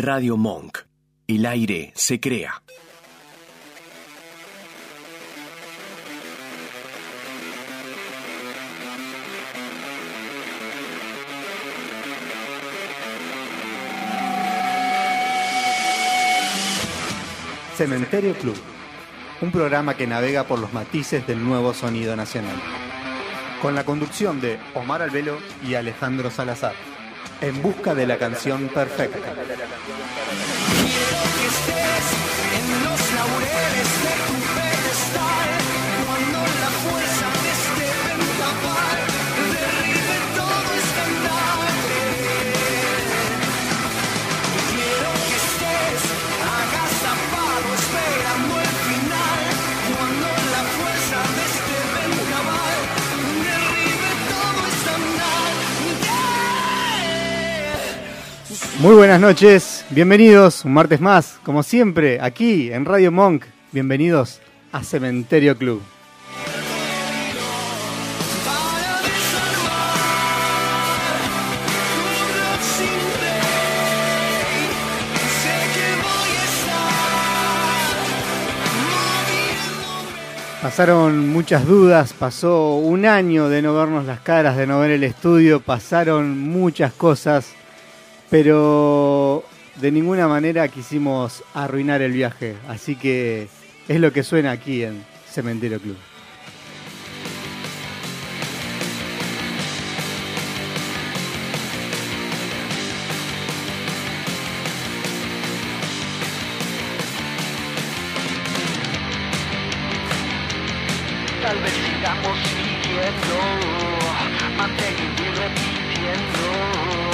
Radio Monk. El aire se crea. Cementerio Club, un programa que navega por los matices del nuevo sonido nacional. Con la conducción de Omar Albelo y Alejandro Salazar, en busca de la canción perfecta. Muy buenas noches, bienvenidos un martes más, como siempre, aquí en Radio Monk. Bienvenidos a Cementerio Club. Pasaron muchas dudas, pasó un año de no vernos las caras, de no ver el estudio, pasaron muchas cosas, pero de ninguna manera quisimos arruinar el viaje, así que es lo que suena aquí en Cementerio Club. Tal vez sigamos siguiendo, manteniendo y repitiendo.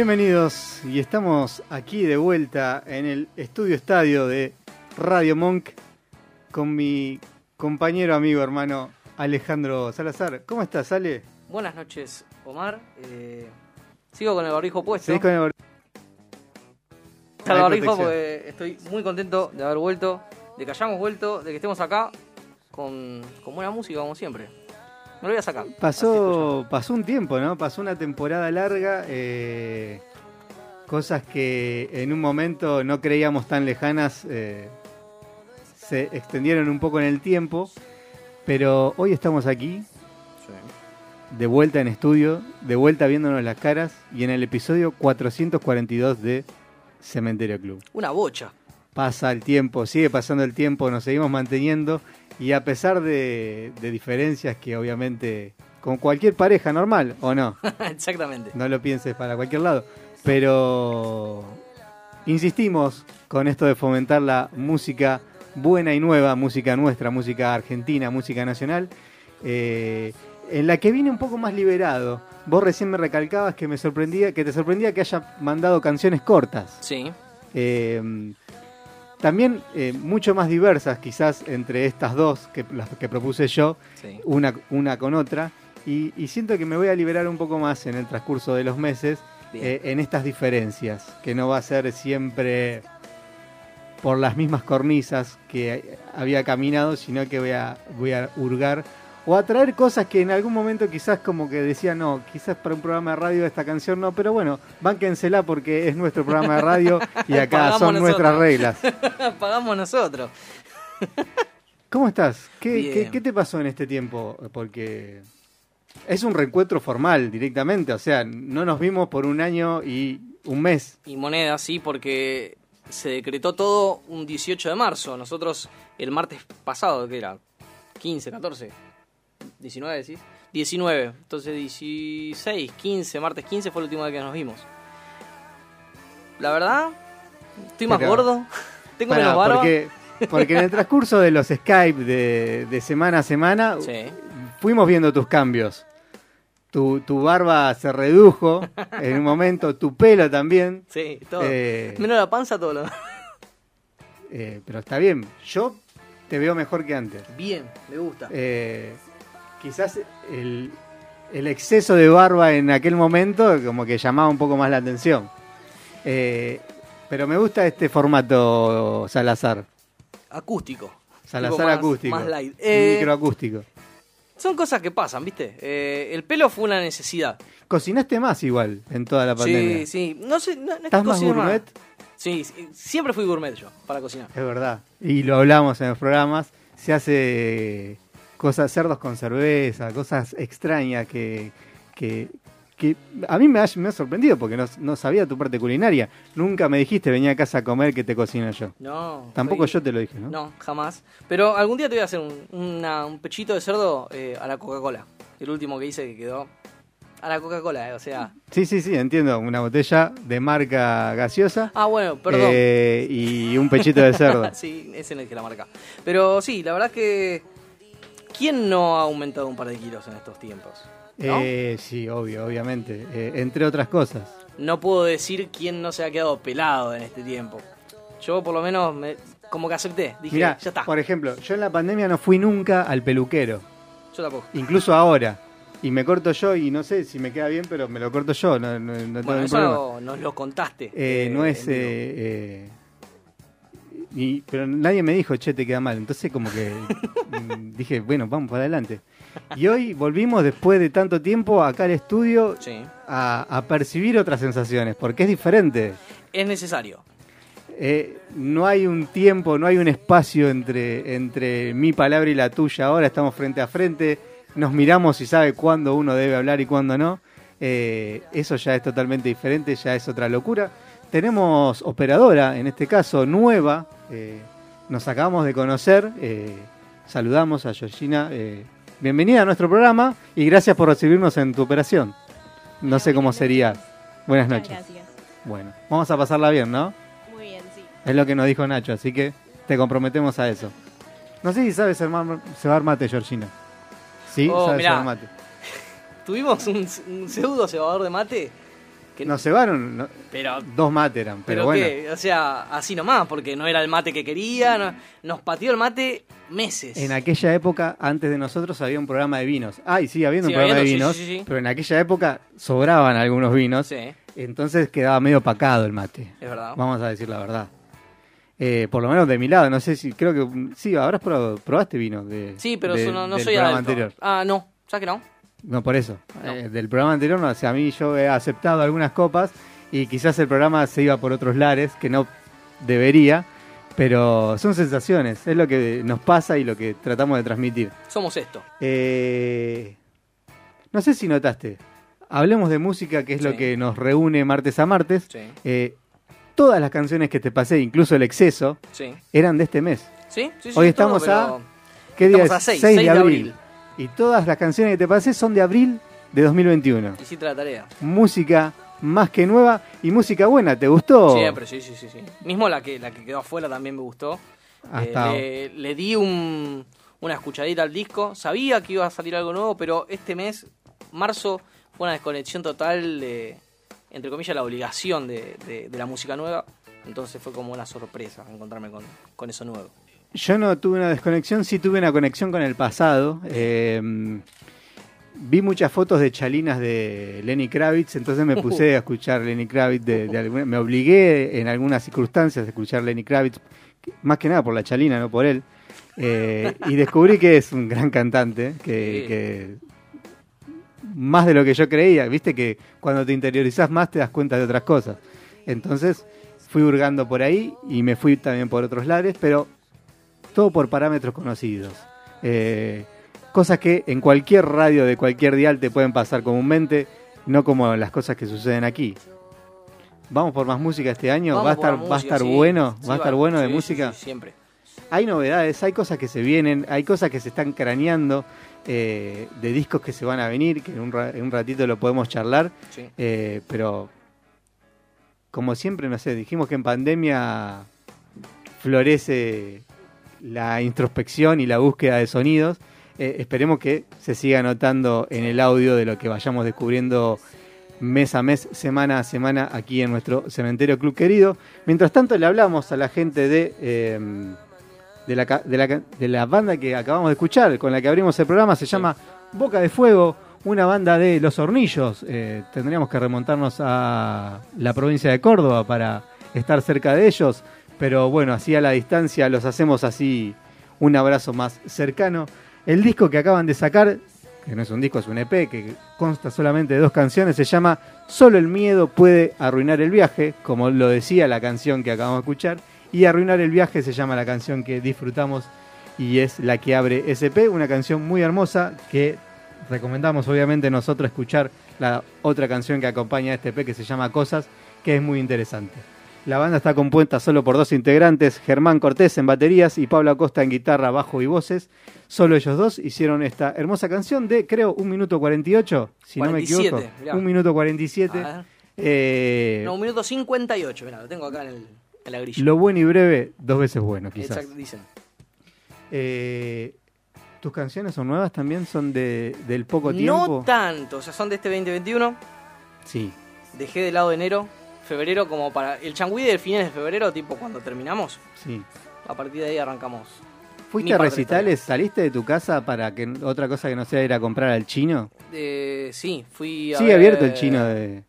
Bienvenidos y estamos aquí de vuelta en el estudio estadio de Radio Monk con mi compañero, amigo, hermano Alejandro Salazar. ¿Cómo estás, Ale? Buenas noches, Omar. Eh, sigo con el barbijo puesto. ¿Seguís con el bar- Está el barbijo porque estoy muy contento de haber vuelto, de que hayamos vuelto, de que estemos acá con, con buena música como siempre. Me lo voy a sacar. Pasó, pasó un tiempo, ¿no? Pasó una temporada larga, eh, cosas que en un momento no creíamos tan lejanas, eh, se extendieron un poco en el tiempo, pero hoy estamos aquí, de vuelta en estudio, de vuelta viéndonos las caras y en el episodio 442 de Cementerio Club. Una bocha. Pasa el tiempo, sigue pasando el tiempo, nos seguimos manteniendo y a pesar de, de diferencias que obviamente, con cualquier pareja normal, ¿o no? Exactamente. No lo pienses para cualquier lado, pero insistimos con esto de fomentar la música buena y nueva, música nuestra, música argentina, música nacional, eh, en la que viene un poco más liberado. Vos recién me recalcabas que me sorprendía, que te sorprendía que haya mandado canciones cortas. Sí. Eh, también eh, mucho más diversas quizás entre estas dos que las que propuse yo, Sí. una, una con otra, y, y siento que me voy a liberar un poco más en el transcurso de los meses eh, en estas diferencias, que no va a ser siempre por las mismas cornisas que había caminado, sino que voy a, voy a hurgar o a traer cosas que en algún momento quizás como que decía, no, quizás para un programa de radio esta canción no, pero bueno, bánquensela porque es nuestro programa de radio y acá son nuestras reglas. Pagamos nosotros. ¿Cómo estás? ¿Qué, qué- qué te pasó en este tiempo? Porque es un reencuentro formal directamente, o sea, no nos vimos por un año y un mes. Y moneda, sí, porque se decretó todo un 18 de marzo. Nosotros el martes pasado, que era 15, 14, 19, decís. 19, entonces 16, 15, martes 15 fue el último día que nos vimos. La verdad, estoy más Pero- gordo, tengo Pará, menos barba. porque, porque en el transcurso de los Skype de, de semana a semana Sí. fuimos viendo tus cambios. Tu, tu barba se redujo en un momento, tu pelo también. Sí, todo. Eh, Menos la panza, todo lo eh, pero está bien, yo te veo mejor que antes. Bien, me gusta. Eh, quizás el, el exceso de barba en aquel momento como que llamaba un poco más la atención. Eh, pero me gusta este formato Salazar. Acústico. Salazar más- acústico. Más light. Eh, Microacústico. son cosas que pasan, ¿viste? Eh, el pelo fue una necesidad. Cocinaste más igual en toda la pandemia. Sí, sí. No sé, no, no ¿Estás más gourmet? Sí, siempre fui gourmet yo, para cocinar. Es verdad. Y lo hablamos en los programas. Se hace cosas, cerdos con cerveza, cosas extrañas que, que, que a mí me ha, me ha sorprendido porque no, no sabía tu parte culinaria. Nunca me dijiste venía a casa a comer que te cocino yo. No. Tampoco soy- yo te lo dije, ¿no? No, jamás. Pero algún día te voy a hacer un, una- un pechito de cerdo eh, a la Coca-Cola. El último que hice que quedó a la Coca-Cola, eh, o sea. Sí, sí, sí, entiendo. Una botella de marca gaseosa Ah, bueno, perdón. eh, y un pechito de cerdo. sí, ese no es que la marca. Pero sí, la verdad es que. ¿Quién no ha aumentado un par de kilos en estos tiempos? ¿No? Eh, sí, obvio, obviamente. Eh, entre otras cosas. no puedo decir quién no se ha quedado pelado en este tiempo. Yo por lo menos me, como que acepté. Dije, Mirá, ya está. por ejemplo, yo en la pandemia no fui nunca al peluquero. Yo tampoco. Incluso ahora. Y me corto yo y no sé si me queda bien, pero me lo corto yo. No, no- no Bueno, eso nos lo contaste. Eh, eh, no es... y- pero nadie me dijo, che, te queda mal. Entonces como que mm, dije, bueno, vamos para adelante. Y hoy volvimos después de tanto tiempo acá al estudio Sí. a, a percibir otras sensaciones, porque es diferente. Es necesario. Eh, no hay un tiempo, no hay un espacio entre, entre mi palabra y la tuya. Ahora estamos frente a frente, nos miramos y sabe cuándo uno debe hablar y cuándo no. Eh, eso ya es totalmente diferente, ya es otra locura. Tenemos operadora, en este caso nueva, eh, nos acabamos de conocer. eh, saludamos a Georgina. eh, bienvenida a nuestro programa y gracias por recibirnos en tu operación. No sé cómo sería. Buenas noches. gracias. Bueno, vamos a pasarla bien, ¿no? Muy bien, sí. Es lo que nos dijo Nacho, así que te comprometemos a eso. No sé si sabes cebar, cebar mate, Georgina. Sí, Oh, sabes mirá. cebar mate. Tuvimos un, un pseudo cebador de mate. Que, Nos cebaron, no- pero, dos mates eran, pero, pero bueno. que, o sea, así nomás, porque no era el mate que quería. no- nos pateó el mate meses. En aquella época, antes de nosotros, había un programa de vinos. Ah, y sigue habiendo Sigue un programa habiendo, de sí, vinos, sí, sí, sí. pero en aquella época sobraban algunos vinos, Sí, entonces quedaba medio pacado el mate. es verdad. Vamos a decir la verdad. Eh, por lo menos de mi lado, no sé si, creo que, sí, habrás probado, probaste vino de, Sí, pero de- no, no del soy anterior. Ah, no, ¿sabes que no? No, por eso. No. Eh, del programa anterior, no, o sea, a mí yo he aceptado algunas copas y quizás el programa se iba por otros lares que no debería, pero son sensaciones, es lo que nos pasa y lo que tratamos de transmitir. Somos esto. Eh, no sé si notaste, hablemos de música, que es lo que nos reúne martes a martes. Sí, Eh, todas las canciones que te pasé, incluso el exceso, sí. eran de este mes. ¿Sí? sí, sí, Hoy estamos a- ¿Qué día Estamos es? a 6, 6 6 de de abril. abril. Y todas las canciones que te pasé son de abril de 2021 Hiciste la tarea. música más que nueva y música buena. ¿Te gustó? Siempre, sí, sí, sí, sí. Mismo la que, la que quedó afuera también me gustó. Hasta Eh, le, le di un- una escuchadita al disco. Sabía que iba a salir algo nuevo, pero este mes, marzo, fue una desconexión total de, entre comillas, la obligación de, de- de la música nueva. Entonces fue como una sorpresa encontrarme con, con eso nuevo. Yo no tuve una desconexión, sí tuve una conexión con el pasado. Eh, vi muchas fotos de chalinas de Lenny Kravitz, entonces me puse a escuchar Lenny Kravitz. De, de alguna- me obligué en algunas circunstancias a escuchar Lenny Kravitz, más que nada por la chalina, no por él. Eh, y descubrí que es un gran cantante, que, Sí. que más de lo que yo creía, viste que cuando te interiorizás más te das cuenta de otras cosas. Entonces fui hurgando por ahí y me fui también por otros lares, pero todo por parámetros conocidos. Eh, cosas que en cualquier radio de cualquier dial te pueden pasar comúnmente, no como las cosas que suceden aquí. Vamos por más música este año, Vamos va a estar, a sí. bueno, Sí, va a estar bueno de sí, sí, música. sí, siempre. Hay novedades, hay cosas que se vienen, hay cosas que se están craneando, eh, de discos que se van a venir, que en un, ra- en un ratito lo podemos charlar, Sí. eh, pero como siempre, no sé, dijimos que en pandemia florece la introspección y la búsqueda de sonidos. Eh, esperemos que se siga notando en el audio de lo que vayamos descubriendo mes a mes, semana a semana aquí en nuestro Cementerio Club Querido. Mientras tanto le hablamos a la gente de, eh, de, la, de, la, de la banda que acabamos de escuchar, con la que abrimos el programa, se llama Boca de Fuego, una banda de Los Hornillos. Eh, tendríamos que remontarnos a la provincia de Córdoba para estar cerca de ellos, pero bueno, así a la distancia los hacemos así un abrazo más cercano. El disco que acaban de sacar, que no es un disco, es un EP, que consta solamente de dos canciones, se llama Solo el miedo puede arruinar el viaje, como lo decía la canción que acabamos de escuchar, y Arruinar el viaje se llama la canción que disfrutamos y es la que abre SP, una canción muy hermosa que recomendamos obviamente nosotros escuchar la otra canción que acompaña a este EP que se llama Cosas, que es muy interesante. La banda está compuesta solo por dos integrantes, Germán Cortés en baterías y Pablo Acosta en guitarra, bajo y voces. Solo ellos dos hicieron esta hermosa canción de, creo, un minuto 48, si no me 47, equivoco. mirá. Un minuto 47. A ver. Eh, No, un minuto 58, mira, lo tengo acá en, el, en la grilla. lo bueno y breve, dos veces bueno, quizás. Exacto, dicen. Eh, ¿Tus canciones son nuevas también? ¿Son de, del poco No tiempo? tanto, o sea, son de este 2021. sí. Dejé de lado enero, febrero, como para el changüí de fines de febrero, tipo cuando terminamos. Sí. A partir de ahí arrancamos. ¿Fuiste a recitales? ¿Saliste de tu casa para que otra cosa que no sea ir a comprar al chino? Eh, sí, fui a Sigue ver- abierto el chino de...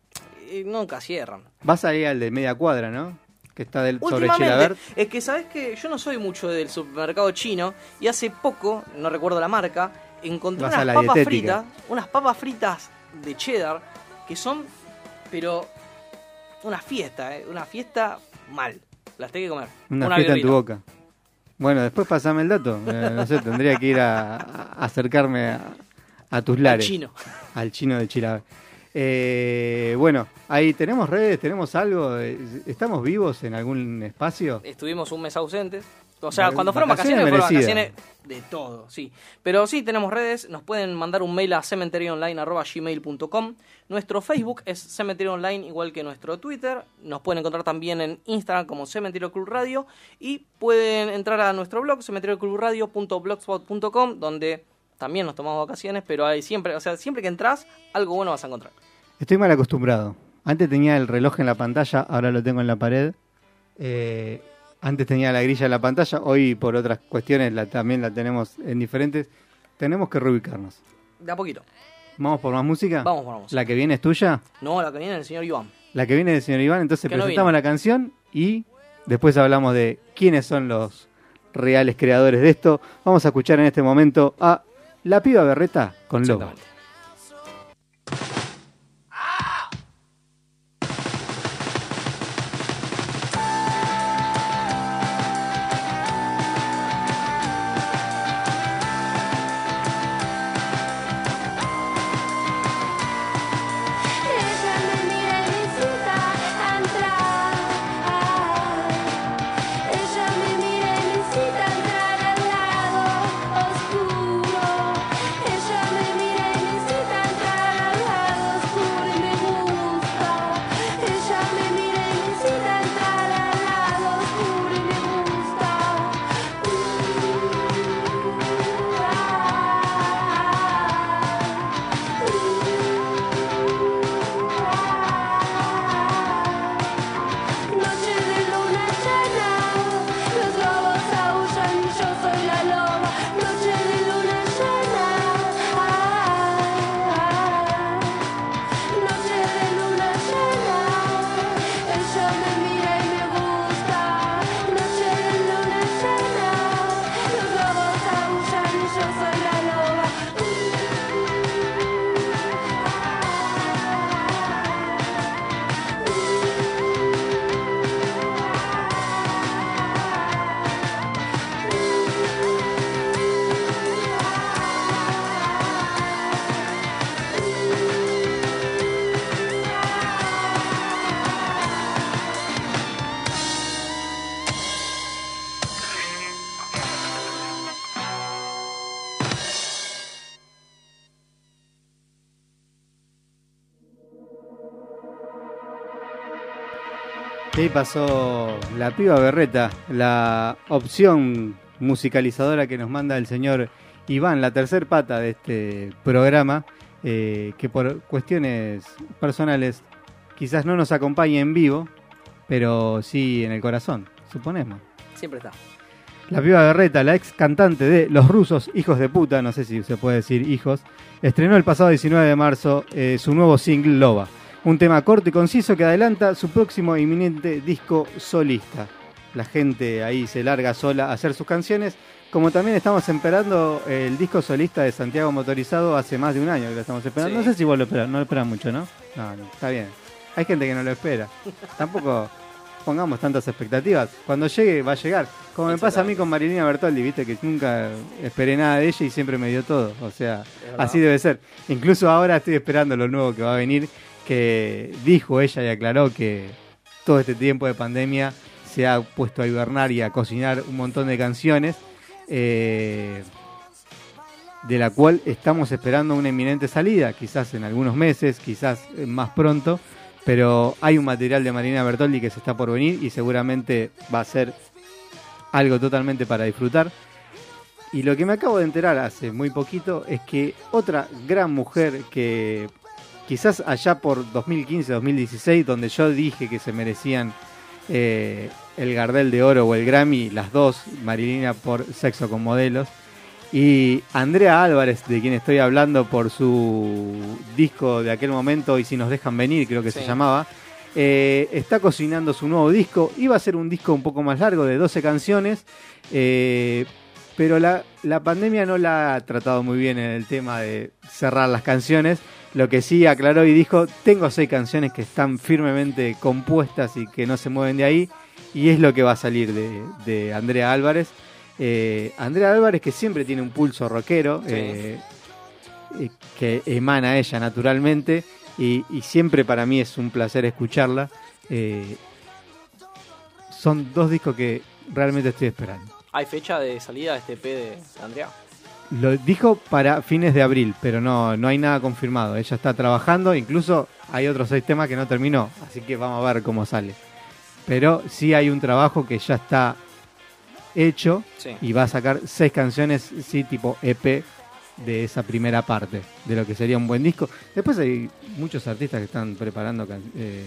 Eh, nunca cierran. Vas a ir al de media cuadra, ¿no? Que está del, sobre Chilabert. es que sabes que yo no soy mucho del supermercado chino y hace poco, no recuerdo la marca, encontré Vas unas papas dietética. fritas, unas papas fritas de cheddar que son, pero una fiesta, ¿eh? una fiesta mal. Las tengo que comer. Una, fiesta en tu boca. Bueno, después pasame el dato. Eh, no sé, tendría que ir a, a acercarme a, a tus Al lares. chino. Al chino de Chilabert. Eh, bueno, ahí tenemos redes, tenemos algo. eh, ¿Estamos vivos en algún espacio? Estuvimos un mes ausentes. O sea, cuando fueron vacaciones fueron vacaciones de todo, sí. Pero sí, tenemos redes, nos pueden mandar un mail a cementerioonline.gmail.com. Nuestro Facebook es Cementerio Online, igual que nuestro Twitter. Nos pueden encontrar también en Instagram como Cementerio Club Radio. Y pueden entrar a nuestro blog, cementerioclubradio.blogspot.com, donde también nos tomamos vacaciones, pero hay siempre, o sea, siempre que entras, algo bueno vas a encontrar. Estoy mal acostumbrado. Antes tenía el reloj en la pantalla, ahora lo tengo en la pared. Eh, antes tenía la grilla en la pantalla, hoy por otras cuestiones la, también la tenemos en diferentes. Tenemos que reubicarnos. De a poquito. ¿Vamos por más música? Vamos por más música. ¿La que viene es tuya? No, la que viene el señor Iván. La que viene del señor Iván, entonces Que presentamos la canción y después hablamos de quiénes son los reales creadores de esto. Vamos a escuchar en este momento a La Piba Berreta con Lobo. Ahí pasó la piba berreta, la opción musicalizadora que nos manda el señor Iván, la tercer pata de este programa, eh, que por cuestiones personales quizás no nos acompañe en vivo, pero sí en el corazón, suponemos. Siempre está. La piba Berreta, la ex cantante de Los Rusos, Hijos de Puta, no sé si se puede decir hijos, estrenó el pasado 19 de marzo eh, su nuevo single Loba. Un tema corto y conciso que adelanta su próximo inminente disco solista. La gente ahí se larga sola a hacer sus canciones, como también estamos esperando el disco solista de Santiago Motorizado hace más de un año que lo estamos esperando. Sí. No sé si vos lo esperas, no lo esperas mucho, ¿no? No, no, está bien. Hay gente que no lo espera. Tampoco pongamos tantas expectativas. Cuando llegue, va a llegar. Como me pasa a mí con Marilina Bertoldi, viste, que nunca esperé nada de ella y siempre me dio todo. O sea, así debe ser. Incluso ahora estoy esperando lo nuevo que va a venir, que dijo ella y aclaró que todo este tiempo de pandemia se ha puesto a hibernar y a cocinar un montón de canciones. eh, de la cual estamos esperando una inminente salida, quizás en algunos meses, quizás más pronto, pero hay un material de Marina Bertoldi que se está por venir y seguramente va a ser algo totalmente para disfrutar. Y lo que me acabo de enterar hace muy poquito es que otra gran mujer que quizás allá por 2015-2016, donde yo dije que se merecían eh, el Gardel de Oro o el Grammy, las dos, Marilina por Sexo con Modelos, y Andrea Álvarez, de quien estoy hablando por su disco de aquel momento, y si nos dejan venir, creo que Sí. se llamaba, eh, está cocinando su nuevo disco. Iba a ser un disco un poco más largo, de 12 canciones, eh, pero la, la pandemia no la ha tratado muy bien en el tema de cerrar las canciones. Lo que sí aclaró y dijo, tengo seis canciones que están firmemente compuestas y que no se mueven de ahí, y es lo que va a salir de, de Andrea Álvarez. Eh, Andrea Álvarez que siempre tiene un pulso rockero, Sí. eh, eh, que emana ella naturalmente, y, y siempre para mí es un placer escucharla. Eh, son dos discos que realmente estoy esperando. ¿Hay fecha de salida de este P de Andrea? Lo dijo para fines de abril, pero no, no hay nada confirmado. Ella está trabajando, incluso hay otros seis temas que no terminó, así que vamos a ver cómo sale. Pero sí hay un trabajo que ya está hecho Sí. y va a sacar seis canciones, sí, tipo EP de esa primera parte, de lo que sería un buen disco. Después hay muchos artistas que están preparando eh,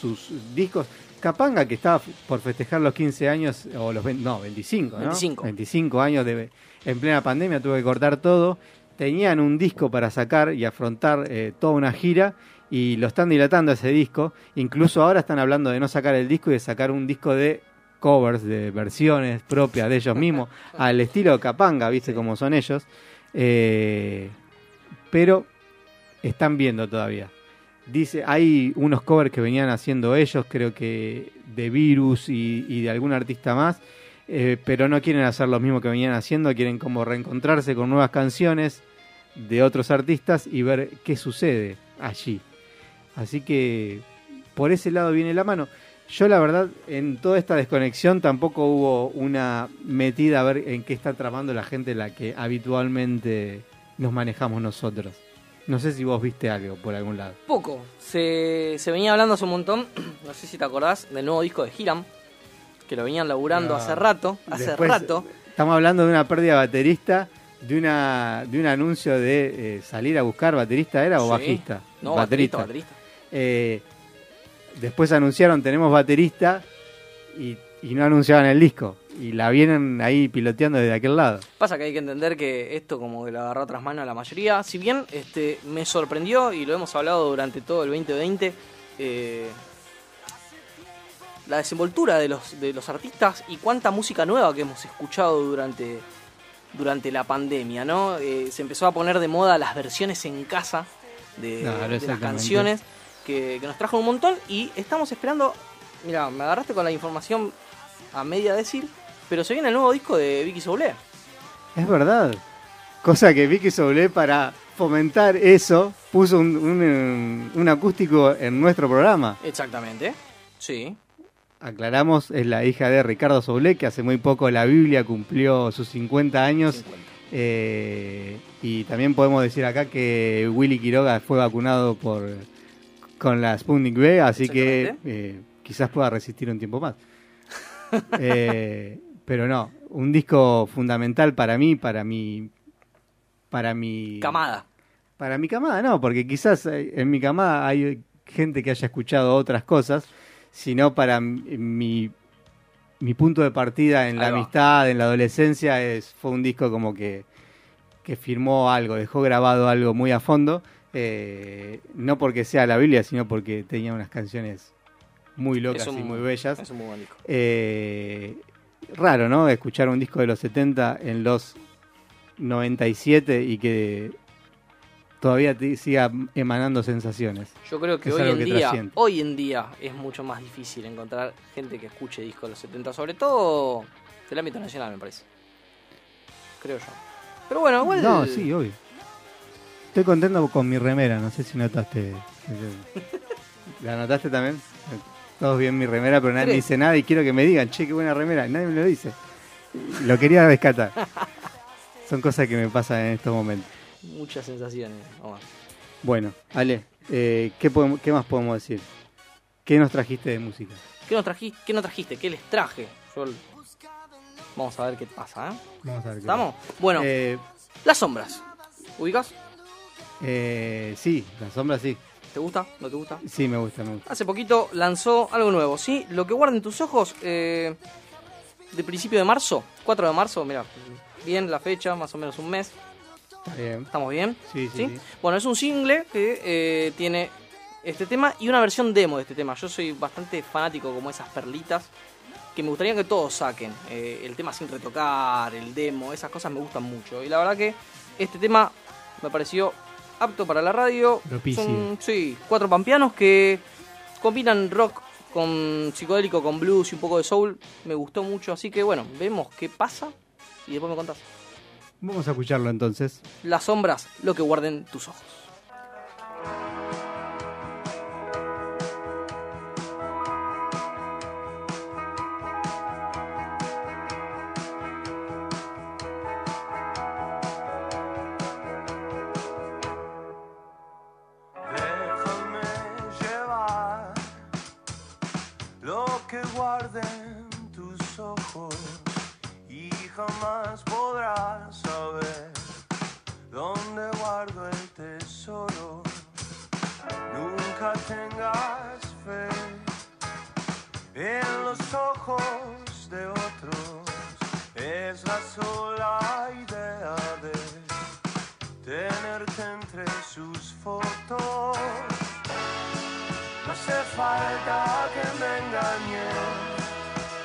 sus discos. Capanga, que estaba por festejar los 15 años, o los 20 no, 25, ¿no? 25. 25 años de, en plena pandemia, tuvo que cortar todo. Tenían un disco para sacar y afrontar eh, toda una gira y lo están dilatando ese disco. Incluso ahora están hablando de no sacar el disco y de sacar un disco de covers, de versiones propias de ellos mismos, al estilo Capanga, viste cómo son ellos. Eh, pero están viendo todavía. Dice, hay unos covers que venían haciendo ellos, creo que de Virus y, y de algún artista más, eh, pero no quieren hacer lo mismo que venían haciendo, quieren como reencontrarse con nuevas canciones de otros artistas y ver qué sucede allí. Así que por ese lado viene la mano. Yo la verdad, en toda esta desconexión tampoco hubo una metida a ver en qué está tramando la gente la que habitualmente nos manejamos nosotros. No sé si vos viste algo por algún lado. Poco. Se, se venía hablando hace un montón, no sé si te acordás, del nuevo disco de Hiram, que lo venían laburando No. hace rato, hace Después, rato. Estamos hablando de una pérdida baterista, de una de un anuncio de eh, salir a buscar baterista, ¿era o Sí. bajista? No, baterista, baterista. Eh, después anunciaron tenemos baterista y, y no anunciaban el disco. Y la vienen ahí piloteando desde aquel lado. Pasa que hay que entender que esto como que lo agarró tras mano a la mayoría. Si bien este me sorprendió y lo hemos hablado durante todo el 2020, eh, la desenvoltura de los, de los artistas y cuánta música nueva que hemos escuchado durante, durante la pandemia, ¿no? Eh, se empezó a poner de moda las versiones en casa de, las canciones que, que nos trajo un montón y estamos esperando, mira, me agarraste con la información a media decir, pero se viene el nuevo disco de Vicky Soule. Es verdad. Cosa que Vicky Soule para fomentar eso puso un, un, un acústico en nuestro programa. Exactamente. Sí. Aclaramos, es la hija de Ricardo Soule, que hace muy poco la Biblia cumplió sus 50 años. 50. Eh, y también podemos decir acá que Willy Quiroga fue vacunado por con la Sputnik V, así que eh, quizás pueda resistir un tiempo más. Eh, pero no, un disco fundamental para mí, para mi, para mi Camada. para mi camada no, porque quizás eh, en mi camada hay gente que haya escuchado otras cosas, sino para mi, mi punto de partida en la amistad, en la adolescencia, es, fue un disco como que, que firmó algo, dejó grabado algo muy a fondo, eh, no porque sea la Biblia, sino porque tenía unas canciones muy locas un- y muy bellas. Es un muy buen disco. Eh, raro, ¿no? Escuchar un disco de los 70 en los 97 y que todavía te siga emanando sensaciones. Yo creo que Es hoy en que día, trasciende. hoy en día es mucho más difícil encontrar gente que escuche discos de los 70, sobre todo del ámbito nacional, me parece. Creo yo. Pero bueno, igual. No, sí, obvio. Estoy contento con mi remera, no sé si notaste. ¿La notaste también? Todos bien mi remera, pero nadie me dice nada y quiero que me digan, che, qué buena remera. Nadie me lo dice. Lo quería rescatar. Son cosas que me pasan en estos momentos. Muchas sensaciones. Omar. Bueno, Ale, eh, ¿qué, podemos- ¿qué más podemos decir? ¿Qué nos trajiste de música? ¿Qué nos, trajiste, ¿Qué nos trajiste? ¿Qué les traje? Yo- Vamos a ver qué pasa, ¿eh? Vamos a ver qué ¿Estamos? Bueno, Eh, las sombras. ¿Ubicas? eh, sí, la sombra sí. ¿Te gusta? ¿No te gusta? Sí, me gusta, me gusta. Hace poquito lanzó algo nuevo, ¿sí? Lo que guarden tus ojos, eh, de principio de marzo, 4 de marzo, mira, bien la fecha, más o menos un mes, Está bien. ¿estamos bien? Sí, sí, sí. Bueno, es un single que eh, tiene este tema y una versión demo de este tema. Yo soy bastante fanático como esas perlitas que me gustaría que todos saquen. Eh, el tema sin retocar, el demo, esas cosas me gustan mucho. Y la verdad que este tema me pareció apto para la radio. Propicio. Son, sí, cuatro pampeanos que combinan rock con psicodélico, con blues y un poco de soul. Me gustó mucho, así que bueno, vemos qué pasa y después me contás. Vamos a escucharlo entonces. Las sombras, lo que guarden tus ojos. Déjame llevar lo que guarden tus ojos y jamás en los ojos de otros. Es la sola idea de tenerte entre sus fotos. No hace falta que me engañes,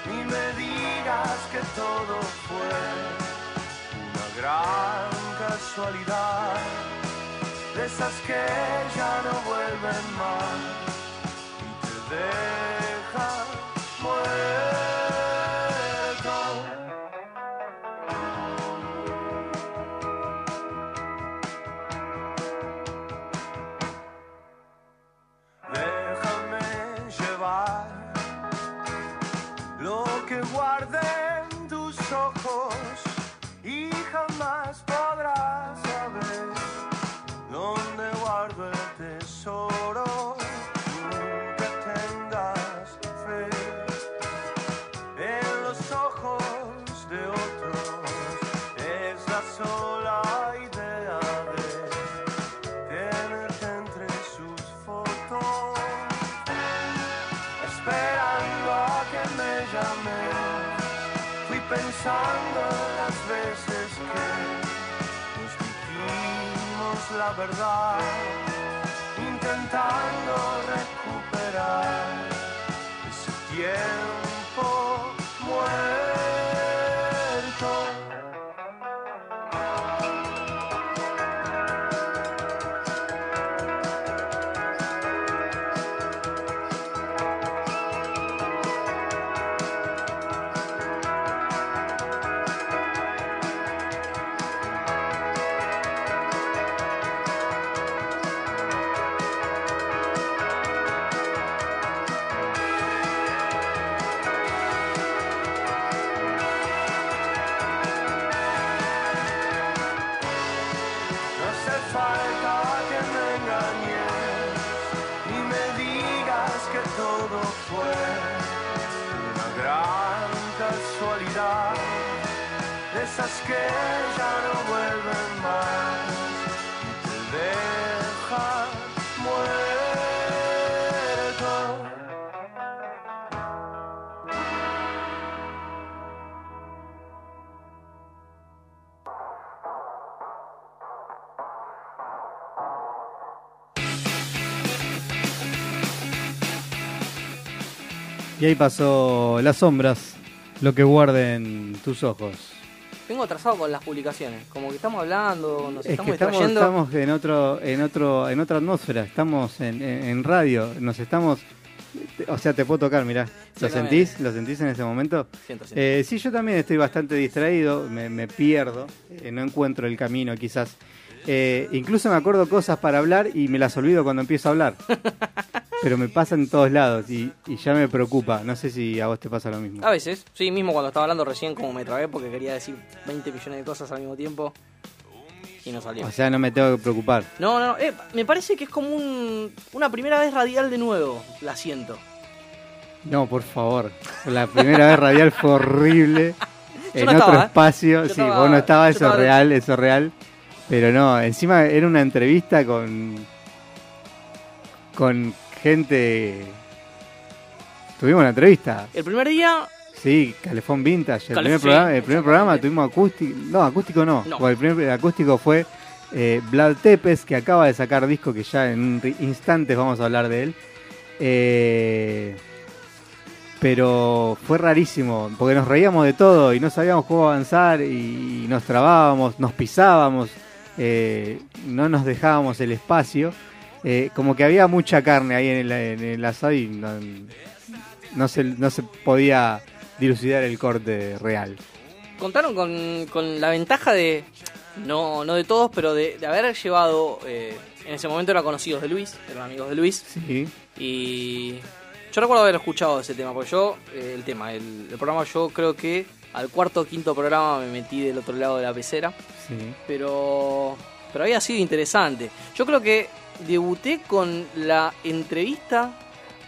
ni me digas que todo fue una gran casualidad, de esas que ya no vuelven más y te la verdad, intentando Y ahí pasó Las Sombras, lo que guarden tus ojos. Vengo atrasado con las publicaciones. Como que estamos hablando, nos Es estamos que estamos, estamos en otro, en otro, en otra atmósfera, estamos en, en- en radio, nos estamos, o sea, te puedo tocar, mirá. ¿Lo sentís? ¿Lo sentís en ese momento? Siento, siento. Eh, sí, yo también estoy bastante distraído, me, me pierdo, eh, no encuentro el camino quizás. Eh, incluso me acuerdo cosas para hablar y me las olvido cuando empiezo a hablar. Pero me pasa en todos lados y, y ya me preocupa. No sé si a vos te pasa lo mismo. A veces, sí, mismo cuando estaba hablando recién como me trabé porque quería decir 20 millones de cosas al mismo tiempo y no salió. O sea, no me tengo que preocupar. No, no, no, eh, me parece que es como un, una primera vez radial de nuevo, la siento. No, por favor. La primera vez radial fue horrible. Yo en no otro estaba, ¿eh? espacio. Yo sí, estaba- vos no estabas, eso estaba- es real, eso es real. Pero no, encima era una entrevista con. con gente. Tuvimos una entrevista. El primer día, Sí, Calefón Vintage. El Calef- primer sí, programa, el primer programa exactamente. tuvimos acústico. No, acústico no. El primer acústico fue eh, Vlad Tepes, que acaba de sacar disco, que ya en instantes vamos a hablar de él. Eh, pero fue rarísimo, porque nos reíamos de todo y no sabíamos cómo avanzar y nos trabábamos, nos pisábamos, eh, no nos dejábamos el espacio. Eh, como que había mucha carne ahí en el, en el asado y no, no se, no se podía dilucidar el corte real. contaron con, con la ventaja de, no, no de todos, pero de, de haber llevado, eh, en ese momento eran conocidos de Luis, eran amigos de Luis, Sí, y yo recuerdo haber escuchado ese tema, porque yo, eh, el tema, el, el programa, yo creo que al cuarto o quinto programa me metí del otro lado de la pecera, sí. pero, pero había sido interesante. Yo creo que debuté con la entrevista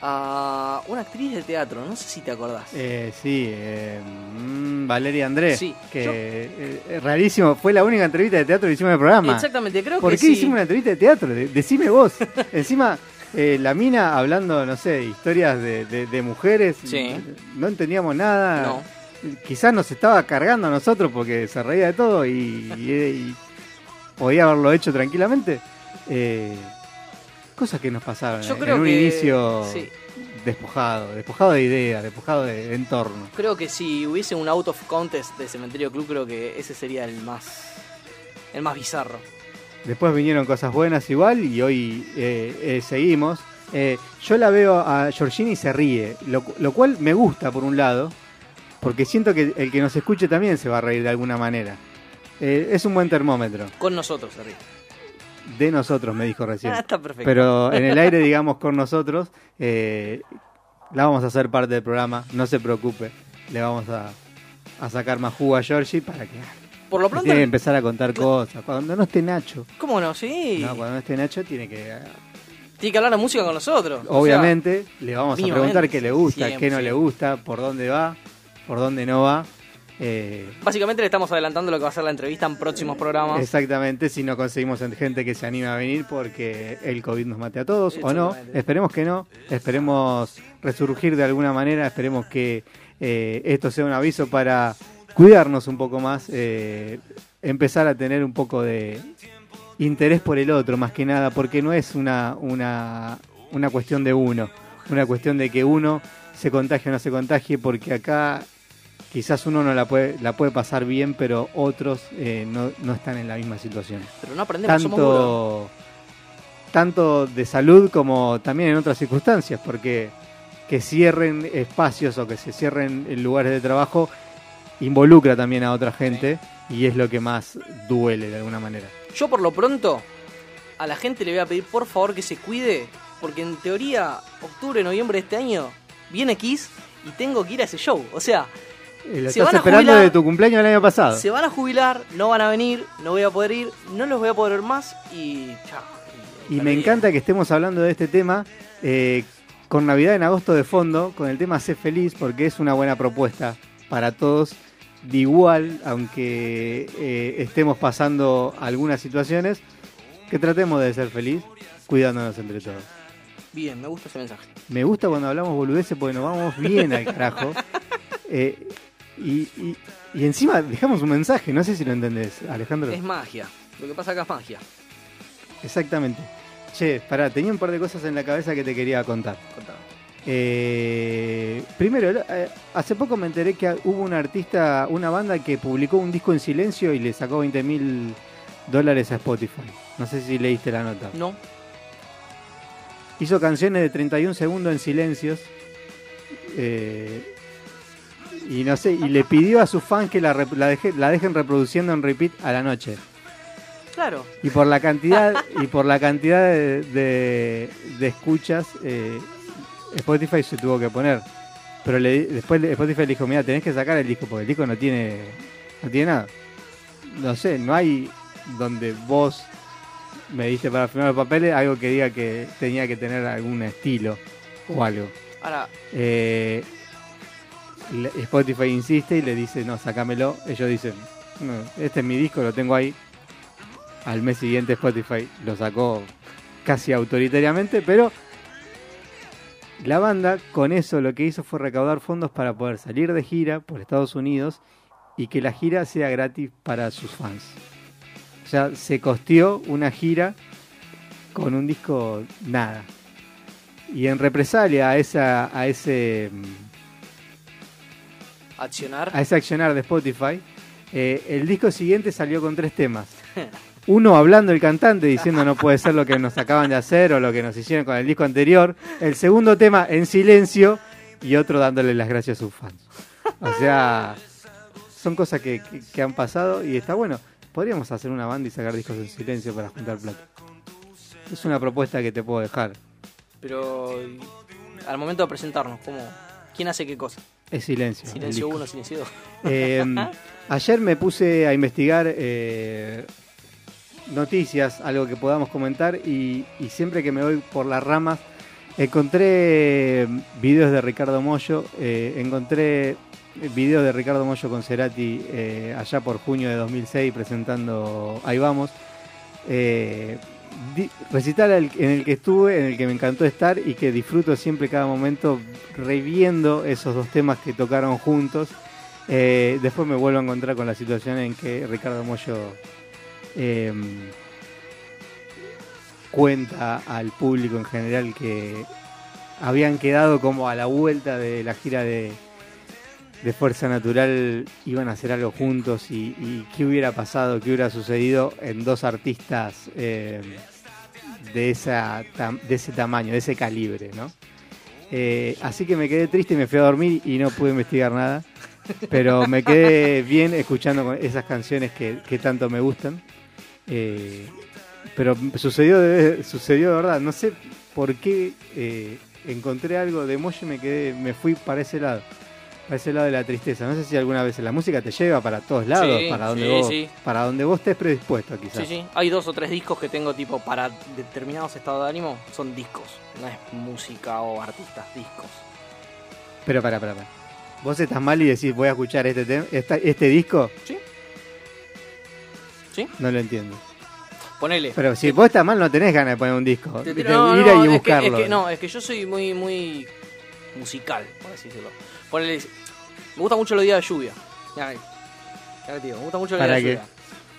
a una actriz de teatro, no sé si te acordás. Eh, sí, eh, mm, Valeria Andrés. Sí, que yo- eh, rarísimo, fue la única entrevista de teatro que hicimos en el programa. Exactamente, creo ¿Por que qué sí. hicimos una entrevista de teatro? De- decime vos. Encima, eh, la mina hablando, no sé, historias de, de- de mujeres. Sí. No entendíamos nada. No. Quizás nos estaba cargando a nosotros porque se reía de todo y, y- y podía haberlo hecho tranquilamente. Eh, cosas que nos pasaron Yo en creo un que- inicio sí. despojado, despojado de ideas, despojado de entorno. Creo que si hubiese un out of contest de Cementerio Club, creo que ese sería el más el más bizarro. Después vinieron cosas buenas igual y hoy eh, eh, seguimos. Eh, yo la veo a Georgina y se ríe, lo, lo cual me gusta por un lado, porque siento que el que nos escuche también se va a reír de alguna manera. Es un buen termómetro. Con nosotros, Henry. De nosotros, me dijo recién. Ah, está perfecto. Pero en el aire, digamos, con nosotros, eh, la vamos a hacer parte del programa, no se preocupe. Le vamos a, a sacar más jugo a Georgie para que Por lo pronto, tiene que empezar a contar cosas. Cuando no esté Nacho, ¿cómo no? Sí. no, cuando no esté Nacho tiene que Tiene que hablar de música con nosotros. o sea, Obviamente, le vamos a preguntar qué le gusta, siempre, qué no le gusta, por dónde va, por dónde no va. Eh, básicamente le estamos adelantando lo que va a ser la entrevista en próximos programas. exactamente, si no conseguimos en- gente que se anime a venir porque el COVID nos mate a todos o no. Esperemos que no, esperemos resurgir de alguna manera, esperemos que eh, esto sea un aviso para cuidarnos un poco más, eh, empezar a tener un poco de interés por el otro, más que nada, porque no es una, una, una cuestión de uno, una cuestión de que uno se contagie o no se contagie, porque acá quizás uno no la puede, la puede pasar bien, pero otros eh, no, no están en la misma situación. Pero no aprendemos, somos duros. Tanto, tanto de salud como también en otras circunstancias, porque que cierren espacios o que se cierren lugares de trabajo involucra también a otra gente y es lo que más duele de alguna manera. Yo por lo pronto a la gente le voy a pedir por favor que se cuide, porque en teoría octubre, noviembre de este año viene Kiss y tengo que ir a ese show. O sea, Lo Se estás van a esperando jubilar- de tu cumpleaños del año pasado. se van a jubilar, no van a venir, no voy a poder ir, no los voy a poder ver más y chao. Y me encanta que estemos hablando de este tema eh, con Navidad en agosto de fondo, con el tema Sé Feliz, porque es una buena propuesta para todos de igual, aunque eh, estemos pasando algunas situaciones, que tratemos de ser feliz cuidándonos entre todos. Bien, me gusta ese mensaje. Me gusta cuando hablamos boludeces porque nos vamos bien al carajo. Eh, y, y- y encima dejamos un mensaje, no sé si lo entendés, Alejandro. Es magia. Lo que pasa acá es magia. Exactamente. Che, pará, tenía un par de cosas en la cabeza que te quería contar. Contame. Eh, primero, eh, hace poco me enteré que hubo un artista, una banda que publicó un disco en silencio y le sacó 20 mil dólares a Spotify. No sé si leíste la nota. No. Hizo canciones de 31 segundos en silencios. eh, y no sé, y le pidió a sus fans que la, la, deje- la dejen reproduciendo en repeat a la noche. Claro. Y por la cantidad, y por la cantidad de, de- de escuchas, eh, Spotify se tuvo que poner. Pero le, después Spotify le dijo, mira, tenés que sacar el disco, porque el disco no tiene, no tiene nada. No sé, no hay donde vos me diste para firmar los papeles algo que diga que tenía que tener algún estilo o algo. Ahora, Eh, Spotify insiste y le dice, no, sacámelo. Ellos dicen, este es mi disco, lo tengo ahí. Al mes siguiente Spotify lo sacó casi autoritariamente, pero la banda con eso lo que hizo fue recaudar fondos para poder salir de gira por Estados Unidos y que la gira sea gratis para sus fans. O sea, se costeó una gira con un disco nada. Y en represalia a esa a ese mm, accionar. a ese accionar de Spotify, eh, el disco siguiente salió con tres temas. Uno hablando el cantante diciendo no puede ser lo que nos acaban de hacer o lo que nos hicieron con el disco anterior. El segundo tema en silencio y otro dándole las gracias a sus fans. O sea, son cosas que, que- que han pasado y está bueno. Podríamos hacer una banda y sacar discos en silencio para juntar plata. Es una propuesta que te puedo dejar. Pero al momento de presentarnos, ¿cómo? ¿quién hace qué cosa? Es silencio. Silencio disco. 1, silencio 2. Eh, ayer me puse a investigar eh, noticias, algo que podamos comentar, y, y siempre que me voy por las ramas, encontré videos de Ricardo Mollo, eh, encontré videos de Ricardo Mollo con Cerati eh, allá por junio de 2006 presentando Ahí vamos. Recital al- en el que estuve, en el que me encantó estar y que disfruto siempre cada momento reviendo esos dos temas que tocaron juntos. Eh, después me vuelvo a encontrar con la situación en que Ricardo Mollo eh, cuenta al público en general que habían quedado como a la vuelta de la gira de, de Fuerza Natural, iban a hacer algo juntos y, qué hubiera pasado, qué hubiera sucedido en dos artistas eh, de, esa, de ese tamaño, de ese calibre, ¿no? Eh, así que me quedé triste y me fui a dormir y no pude investigar nada. Pero me quedé bien escuchando esas canciones que, tanto me gustan. Eh, pero sucedió de, sucedió de verdad. No sé por qué encontré algo de Moyo y me quedé, me fui para ese lado. Para ese lado de la tristeza. No sé si alguna vez la música te lleva para todos lados, Sí, para donde sí, vos, sí. para donde vos estés predispuesto quizás. Sí, sí. Hay dos o tres discos que tengo tipo para determinados estados de ánimo. Son discos. No es música o artistas, discos. Pero para, para, para. Vos estás mal y decís voy a escuchar este esta- este disco. Sí. Sí. No lo entiendo. Ponele. Pero si vos estás mal no tenés ganas de poner un disco. Te- de ir no, y es que- buscarlo. es que, no, es que yo soy muy, muy musical, por así decirlo. Ponele, me gusta mucho los días de lluvia. Te digo, me gusta mucho los ¿Para días de qué? lluvia.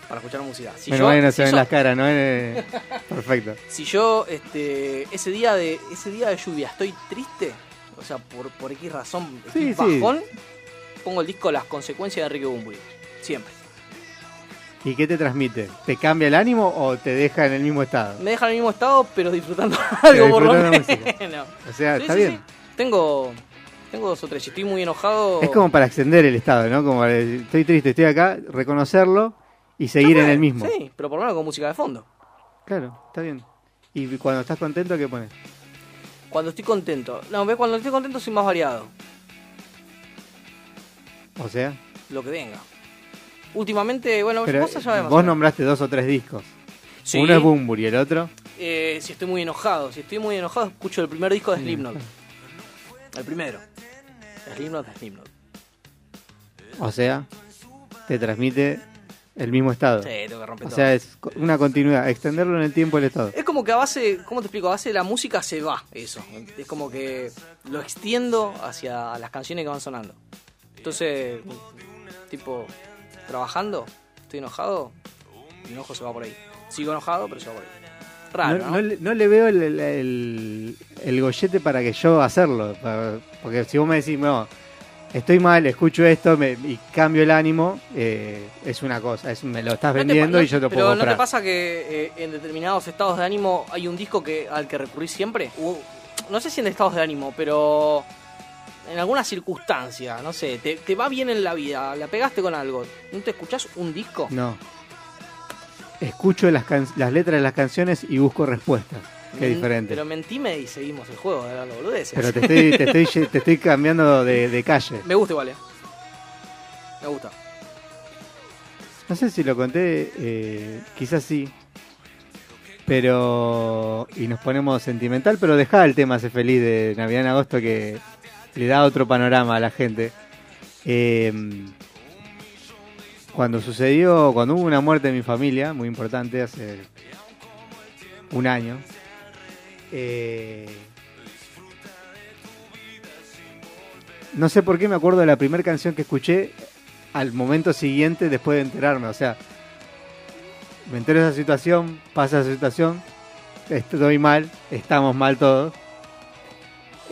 Para escuchar música. Si yo, mal que no si se ven las caras, ¿no? Eh, Perfecto. si yo este, ese día de ese día de lluvia estoy triste, o sea, por, por X razón, estoy Sí, sí. bajón, pongo el disco Las consecuencias de Enrique Bunbury. Siempre. ¿Y qué te transmite? ¿Te cambia el ánimo o te deja en el mismo estado? Me deja en el mismo estado, pero disfrutando algo por lo disfrutando menos. O sea, Sí, está sí, bien. sí. Tengo, tengo dos o tres. Si estoy muy enojado. Es como para extender el estado, ¿no? Como eh, estoy triste, estoy acá, reconocerlo y seguir en el mismo. Sí, pero por lo menos con música de fondo. Claro, está bien. ¿Y cuando estás contento qué pones? Cuando estoy contento. No, ve, cuando estoy contento soy más variado. O sea, Lo que venga. Últimamente, bueno, pero vos ya vos menos. nombraste dos o tres discos. Sí, Uno es Bumbur y el otro. eh, si estoy muy enojado. Si estoy muy enojado, escucho el primer disco de. Slipknot. El primero. Slipknot, Slipknot. O sea, te transmite el mismo estado. Sí, tengo que romper O todo. sea, es co- una continuidad, extenderlo en el tiempo el estado. Es como que a base, ¿cómo te explico? A base de la música se va eso. Es como que lo extiendo hacia las canciones que van sonando. Entonces, tipo, trabajando, estoy enojado, mi enojo se va por ahí. Sigo enojado, pero se va por ahí. Raro, no, ¿no? no le, no le veo el, el, el- el gollete para que yo hacerlo. para- porque si vos me decís, no, estoy mal, escucho esto me- y cambio el ánimo, eh, es una cosa, es, me lo estás ¿No vendiendo y yo te pero puedo ¿no comprar. te pasa que eh, en determinados estados de ánimo hay un disco que al que recurrís siempre? O- no sé si en estados de ánimo, pero en alguna circunstancia, no sé, te, te va bien en la vida, la pegaste con algo, ¿no te escuchás un disco? No. Escucho las, can- las letras de las canciones y busco respuestas. Qué Men- diferente. Pero mentime y seguimos el juego de hablando boludeces. Pero te estoy, te estoy, te estoy cambiando de, de calle. Me gusta igual, eh. Me gusta. No sé si lo conté, eh, quizás sí. Pero. Y nos ponemos sentimental, pero dejá el tema Sé Feliz de Navidad en Agosto que le da otro panorama a la gente. Eh, cuando sucedió, cuando hubo una muerte en mi familia, muy importante, hace un año. eh, no sé por qué me acuerdo de la primera canción que escuché al momento siguiente después de enterarme. O sea, me entero de esa situación, pasa esa situación, estoy mal, estamos mal todos.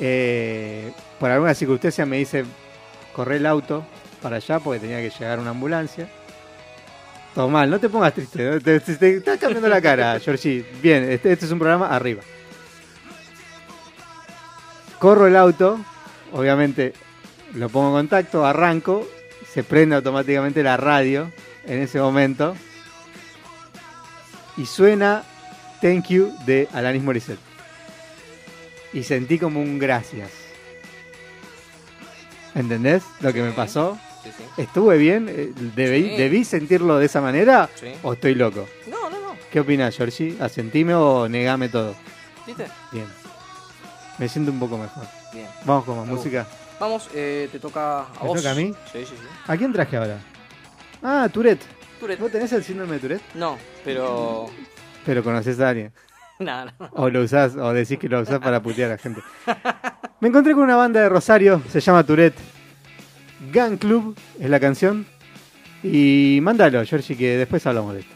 Eh, por alguna circunstancia me dice, corre el auto para allá porque tenía que llegar una ambulancia. Todo mal, no te pongas triste, ¿no? te, te- te estás cambiando la cara, Georgie. Bien, este, este es un programa arriba. Corro el auto, obviamente lo pongo en contacto, arranco, se prende automáticamente la radio en ese momento y suena Thank You de Alanis Morissette. Y sentí como un gracias. ¿Entendés lo que me pasó? Sí, sí. ¿Estuve bien? Eh, ¿Debí, Sí. ¿Debí sentirlo de esa manera? Sí. ¿O estoy loco? No, no, no. ¿Qué opinas, Georgie? ¿Asentime o negame todo? ¿Viste? Bien. Me siento un poco mejor. Bien. Vamos con más música. Vamos, eh, te toca a ¿Me vos. toca a mí? Sí, sí, sí. ¿A quién traje ahora? Ah, Tourette. Tourette. ¿Vos tenés el síndrome de Tourette? No, pero. Pero conoces a alguien. Nada, no. O lo usás, o decís que lo usás para putear a la gente. Me encontré con una banda de Rosario, se llama Tourette. Gun Club es la canción. Y mándalo, Georgie, que después hablamos de esto.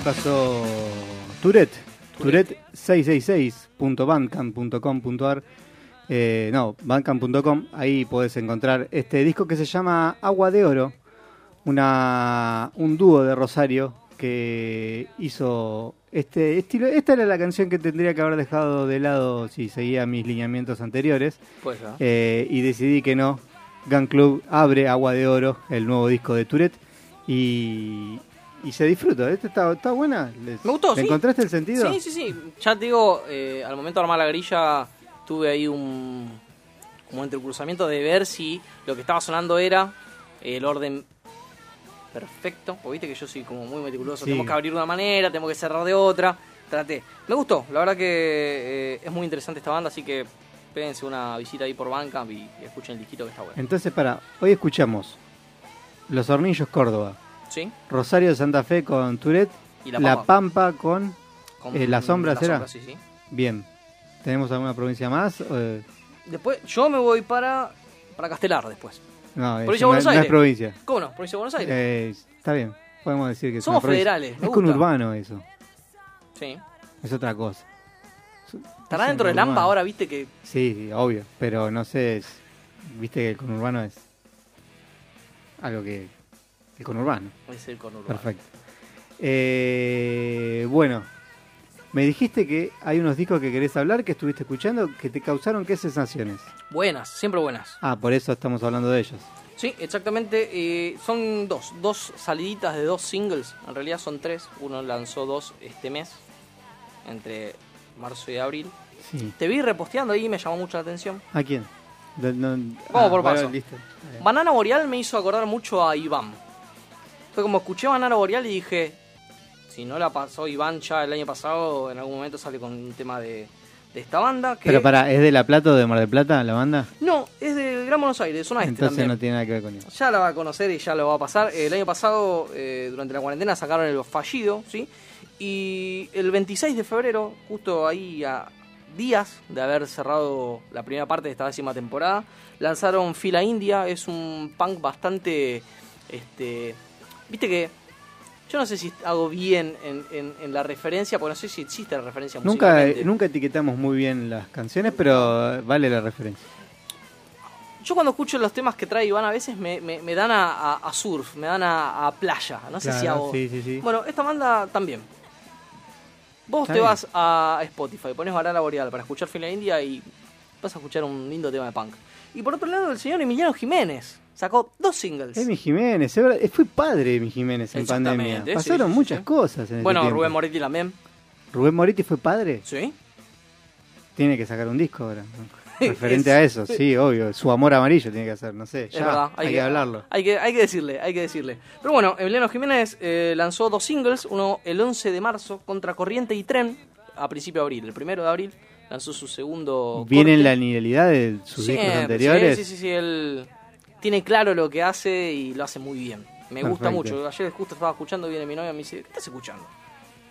Ahí pasó Tourette. Tourette 666.bandcamp.com.ar eh, No, bandcamp.com. Ahí podés encontrar este disco que se llama Agua de Oro. Una, un dúo de Rosario que hizo este estilo. Esta era la canción que tendría que haber dejado de lado si seguía mis lineamientos anteriores. Pues ya. Eh, y decidí que no. Gun Club abre Agua de Oro, el nuevo disco de Tourette. Y, y se disfruta. ¿Este está, está buena? ¿Les- Me gustó, ¿Le sí. encontraste el sentido? Sí, sí, sí. Ya te digo, eh, al momento de armar la grilla, tuve ahí un como entrecruzamiento de ver si lo que estaba sonando era el orden perfecto. Porque viste que yo soy como muy meticuloso. Sí. Tenemos que abrir de una manera, tenemos que cerrar de otra. Traté. Me gustó. La verdad que eh, es muy interesante esta banda, así que pédense una visita ahí por Bandcamp y, y escuchen el disquito que está bueno. Entonces, para, hoy escuchamos Los Hornillos Córdoba, ¿Sí? Rosario de Santa Fe con Tourette, Y La La Pampa. Con... Con Eh, La Sombra, La ¿será? Sombra, sí, sí. Bien. ¿Tenemos alguna provincia más? Eh, Después, yo me voy para, para Castelar después. no, Provincia es, de Buenos no- no es Aires. provincia. ¿Cómo no? Provincia de Buenos Aires. Eh, está bien, podemos decir que Somos federales, Es gusta. conurbano eso, Sí. es otra cosa. Estará Es dentro del. AMBA ahora, viste que. Sí, sí, obvio, pero no sé, es- viste que el conurbano es algo que... El conurbano, Es el conurbano. perfecto. Eh, bueno, me dijiste que hay unos discos que querés hablar, que estuviste escuchando, que te causaron qué sensaciones. Buenas, siempre buenas. Ah, por eso estamos hablando de ellos. Sí, exactamente. eh, son dos. Dos saliditas de dos singles. En realidad son tres. Uno lanzó dos este mes. Entre marzo y abril. Sí. Te vi reposteando ahí y me llamó mucho la atención. ¿A quién? No- Vamos por bueno, paso. listo. Eh, Banana Boreal me hizo acordar mucho a Iván. Fue como escuché Banana Boreal y dije, si no la pasó Iván ya el año pasado, en algún momento sale con un tema de, de esta banda. Que... Pero para, ¿es de La Plata o de Mar del Plata la banda? No, es de Gran Buenos Aires, zona este Entonces también. no tiene nada que ver con eso. Ya la va a conocer y ya lo va a pasar. El año pasado, eh, durante la cuarentena, sacaron el fallido, ¿sí? Y el 26 de febrero, justo ahí a días de haber cerrado la primera parte de esta décima temporada, lanzaron Fila India. Es un punk bastante. Este. Viste que. Yo no sé si hago bien en, en- en la referencia, porque no sé si existe la referencia Nunca, nunca etiquetamos muy bien las canciones, pero vale la referencia. Yo cuando escucho los temas que trae Iván a veces me, me- me dan a, a- a surf, me dan a, a playa. No sé si hago. sí, sí, sí. Bueno, esta banda también. Vos Está te bien. vas a Spotify, pones Banana Boreal para escuchar Fila India y vas a escuchar un lindo tema de punk. Y por otro lado, el señor Emiliano Jiménez sacó dos singles. Emi Jiménez, fue padre de Emi Jiménez en pandemia. Pasaron sí, sí, muchas sí. cosas en bueno. Rubén Moretti también. Rubén Moretti fue padre. Sí. Tiene que sacar un disco ahora. Referente a eso, sí, obvio. Su amor amarillo tiene que hacer, no sé. Es Ya, verdad, hay, que, hablarlo. Hay que, hay que decirle, hay que decirle. Pero bueno, Emiliano Jiménez eh, lanzó dos singles, uno el 11 de marzo, Contra Corriente y Tren, a principio de abril. El primero de abril lanzó su segundo Viene en la linealidad de sus discos anteriores. Sí, sí, sí, sí, tiene claro lo que hace y lo hace muy bien. Me gusta mucho. Ayer justo estaba escuchando, viene mi novia y me dice, ¿qué estás escuchando?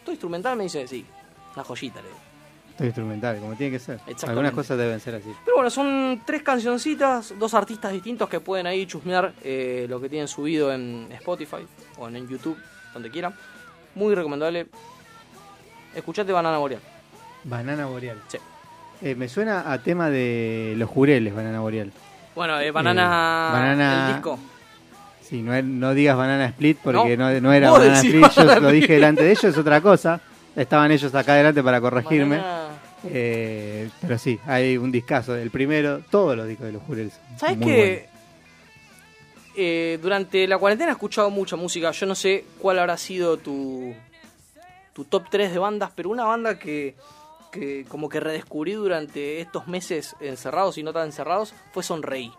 ¿Todo instrumental? Me dice, sí. Una joyita, le digo. Todo instrumental, como tiene que ser. Algunas cosas deben ser así. Pero bueno, son tres cancioncitas, dos artistas distintos que pueden ahí chusmear eh, lo que tienen subido en Spotify o en, en YouTube, donde quieran. Muy recomendable. Escuchate Banana Boreal. Banana Boreal. Sí. Eh, me suena a tema de los jureles, Banana Boreal. Bueno, eh, Banana, Eh, Banana- el disco. Sí, no, no digas Banana Split porque No. no, no era Banana Split, yo Banana lo dije delante de ellos, es otra cosa. Estaban ellos acá adelante para corregirme. Banana- Eh, pero sí, hay un discazo. El primero, todos los discos de los jureles. son ¿Sabes que eh, durante la cuarentena he escuchado mucha música? Yo no sé cuál habrá sido tu, tu top 3 de bandas, pero una banda que, que como que redescubrí durante estos meses encerrados y no tan encerrados fue Sonreí.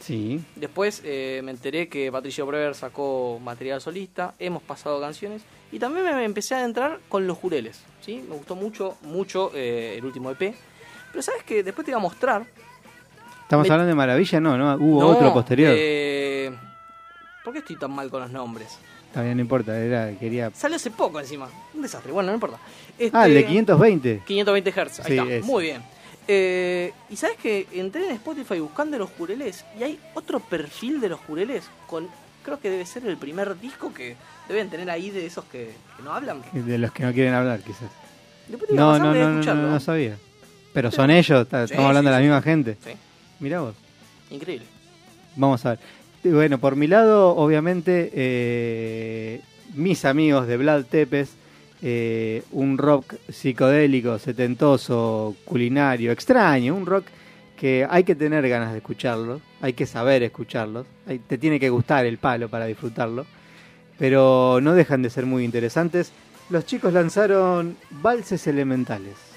Sí, Después eh, me enteré que Patricio Brever sacó material solista, hemos pasado canciones y también me empecé a adentrar con los jureles. ¿sí? Me gustó mucho, mucho eh, el último EP. Pero sabes que después te iba a mostrar. estamos Me- hablando de Maravilla, no, no, hubo No, otro posterior. eh, ¿Por qué estoy tan mal con los nombres? También no importa, era, quería... Salió hace poco encima. Un desastre. Bueno, no importa. Ah, el de Este, 520. 520 Hz. Ahí Sí, está. ese. Muy bien. Eh, y sabes que entré en Spotify buscando los jureles y hay otro perfil de los jureles con creo que debe ser el primer disco que deben tener ahí de esos que, que no hablan. De los que no quieren hablar, quizás. Después te No, no, no, no, no, no sabía. Pero son ellos, Sí, estamos hablando sí, de la misma gente. Sí, Mirá vos. increíble. Vamos a ver. Y Bueno, por mi lado, obviamente, eh, mis amigos de Vlad Tepes, eh, un rock psicodélico, setentoso, culinario, extraño, un rock que hay que tener ganas de escucharlo, hay que saber escucharlo, te tiene que gustar el palo para disfrutarlo, pero no dejan de ser muy interesantes. Los chicos lanzaron Valses Elementales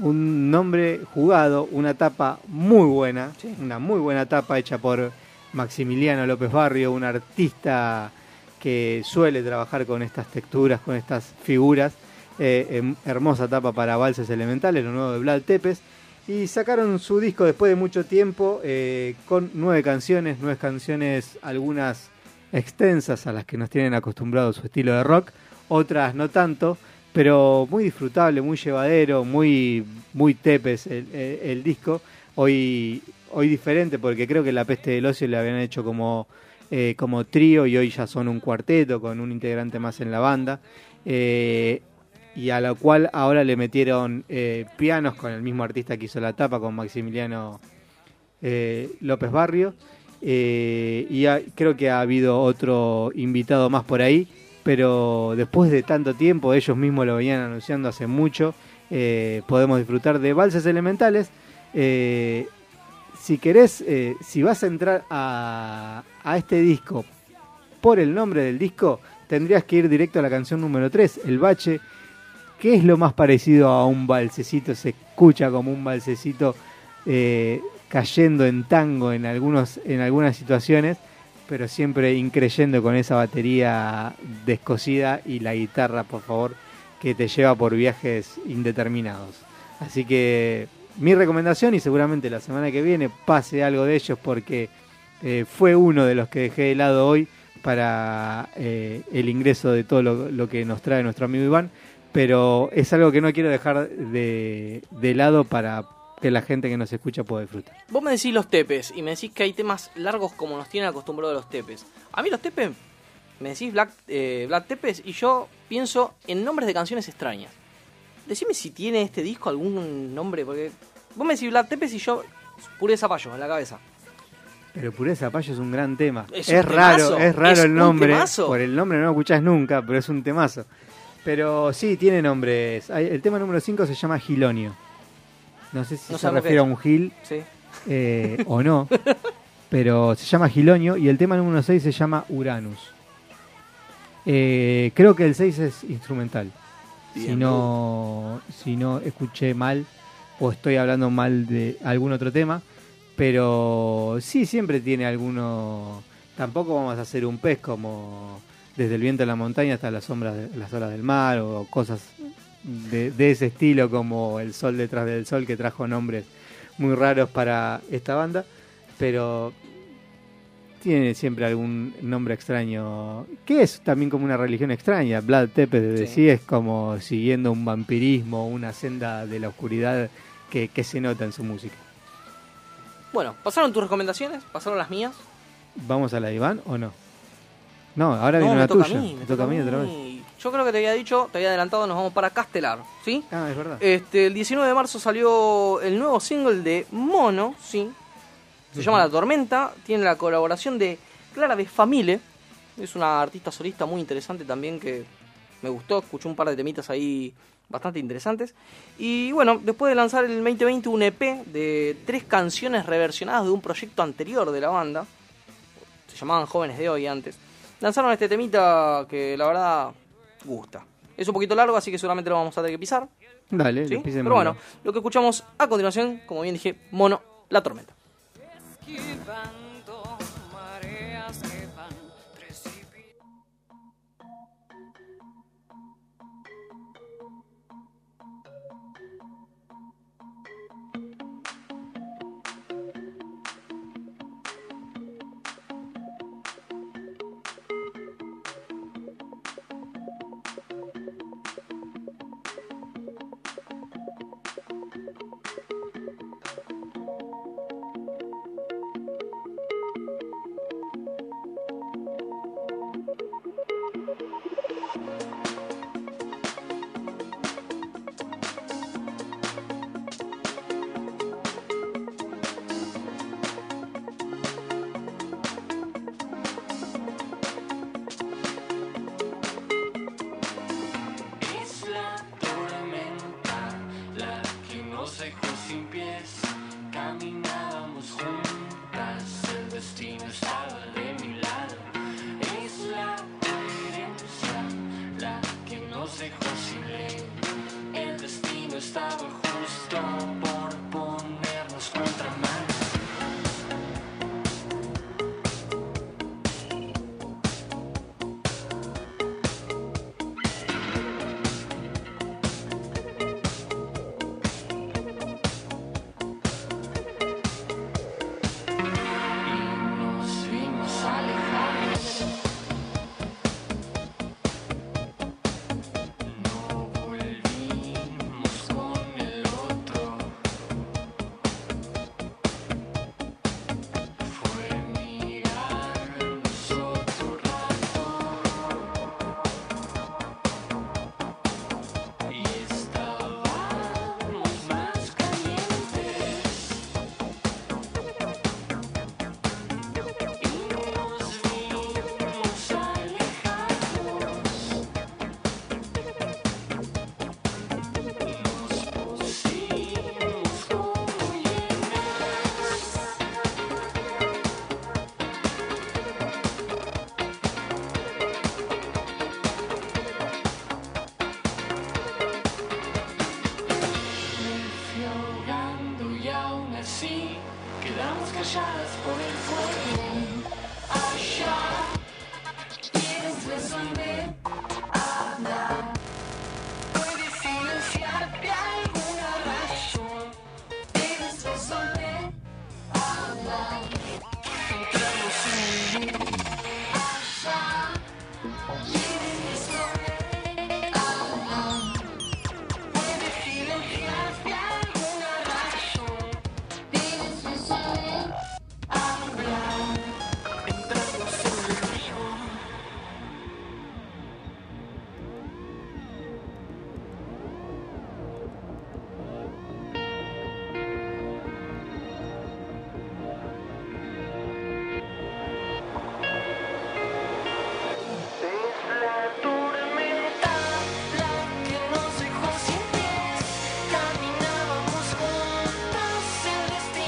un nombre jugado, una tapa muy buena, Sí. una muy buena tapa hecha por Maximiliano López Barrio, un artista que suele trabajar con estas texturas, con estas figuras. Eh, em- hermosa tapa para Valses Elementales, lo nuevo de Vlad Tepes. Y sacaron su disco después de mucho tiempo eh, con nueve canciones, nueve canciones, algunas extensas a las que nos tienen acostumbrados su estilo de rock, otras no tanto, pero muy disfrutable, muy llevadero, muy, muy tepes el, disco. Hoy, hoy diferente porque creo que La Peste del Ocio le habían hecho como, eh, como trío y hoy ya son un cuarteto con un integrante más en la banda. Eh, y a la cual ahora le metieron eh, pianos con el mismo artista que hizo la tapa, con Maximiliano eh, López Barrio. Eh, y creo que ha habido otro invitado más por ahí, pero después de tanto tiempo, ellos mismos lo venían anunciando hace mucho, eh, podemos disfrutar de valses elementales. Eh, si querés, eh, si vas a entrar a, a este disco por el nombre del disco, tendrías que ir directo a la canción número 3, El Bache, que es lo más parecido a un balsecito, se escucha como un balsecito cayendo en tango en, algunos, en algunas situaciones, pero siempre increyendo con esa batería descosida y la guitarra, por favor, que te lleva por viajes indeterminados. Así que mi recomendación, y seguramente la semana que viene pase algo de ellos, porque eh, fue uno de los que dejé de lado hoy para eh, el ingreso de todo lo, que nos trae nuestro amigo Iván, pero es algo que no quiero dejar de, de lado para que la gente que nos escucha pueda disfrutar. Vos me decís los tepes y me decís que hay temas largos como nos tienen acostumbrados los tepes. A mí los tepes, me decís Black, eh, Black Tepes y yo pienso en nombres de canciones extrañas. Decime si tiene este disco algún nombre, porque vos me decís Black Tepes y yo puré zapallo en la cabeza. Pero Pureza Payo es un gran tema. Es raro, temazo, es raro es el un nombre. temazo. Por el nombre no lo escuchás nunca, pero es un temazo. Pero sí, tiene nombres. El tema número 5 se llama Gilonio. No sé si No se refiere a un gil Sí. eh, o no, pero se llama Gilonio y el tema número 6 se llama Uranus. Eh, creo que el 6 es instrumental. Si no, si no escuché mal o estoy hablando mal de algún otro tema, pero sí siempre tiene alguno. Tampoco vamos a hacer un pez como desde el viento de la montaña hasta las sombras de las olas del mar o cosas de, de ese estilo como el sol detrás del sol que trajo nombres muy raros para esta banda, pero tiene siempre algún nombre extraño, que es también como una religión extraña. Vlad Tepes de Sí. sí es como siguiendo un vampirismo, una senda de la oscuridad que, que se nota en su música. Bueno, ¿pasaron tus recomendaciones? ¿Pasaron las mías? ¿Vamos a la de Iván o no? No, ahora No, viene la tuya. a mí, Me toca a mí otra vez. Yo creo que te había dicho, te había adelantado, nos vamos para Castelar, ¿sí? Ah, es verdad. Este, el 19 de marzo salió el nuevo single de Mono, sí. Se llama La Tormenta, tiene la colaboración de Clara de Famile. Es una artista solista muy interesante también que me gustó, escuché un par de temitas ahí bastante interesantes. Y bueno, después de lanzar el 2020 un EP de tres canciones reversionadas de un proyecto anterior de la banda, se llamaban Jóvenes de Hoy antes, lanzaron este temita que la verdad gusta. Es un poquito largo, así que seguramente lo vamos a tener que pisar. Dale, ¿sí? Pero bueno, lo que escuchamos a continuación, como bien dije, Mono, La Tormenta.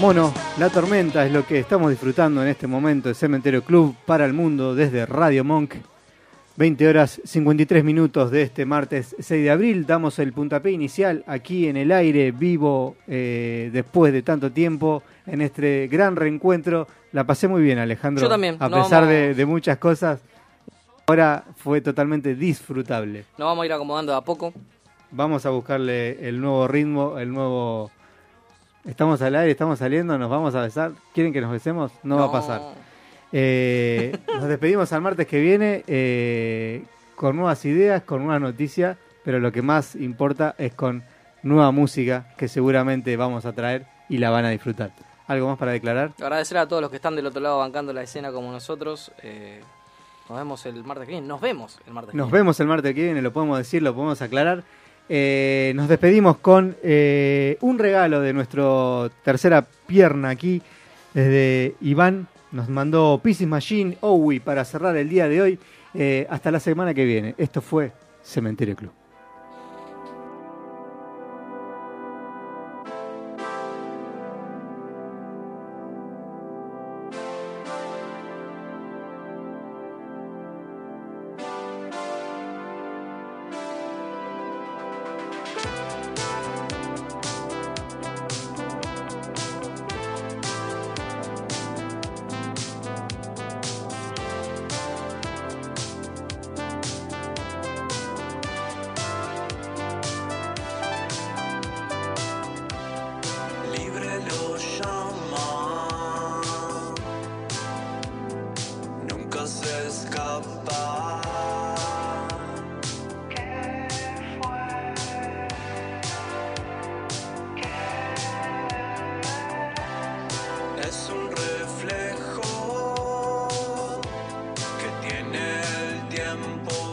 Mono, la tormenta es lo que estamos disfrutando en este momento de Cementerio Club para el mundo desde Radio Monk. 20 horas 53 minutos de este martes 6 de abril. Damos el puntapié inicial aquí en el aire vivo eh, después de tanto tiempo en este gran reencuentro. La pasé muy bien, Alejandro. Yo también. A No pesar de, de muchas cosas, ahora fue totalmente disfrutable. Nos vamos a ir acomodando de a poco. Vamos a buscarle el nuevo ritmo, el nuevo... Estamos al aire, estamos saliendo, nos vamos a besar. ¿Quieren que nos besemos? No, va a pasar. Eh, nos despedimos al martes que viene eh, con nuevas ideas, con nuevas noticias, pero lo que más importa es con nueva música que seguramente vamos a traer y la van a disfrutar. ¿Algo más para declarar? Agradecer a todos los que están del otro lado bancando la escena como nosotros. Eh, nos vemos el martes que viene. Nos vemos el martes que Nos viene. vemos el martes que viene, lo podemos decir, lo podemos aclarar. Eh, nos despedimos con eh, un regalo de nuestra tercera pierna aquí, desde Iván. Nos mandó Pisces Machine Owi para cerrar el día de hoy. Eh, hasta la semana que viene. Esto fue Cementerio Club. tiempo.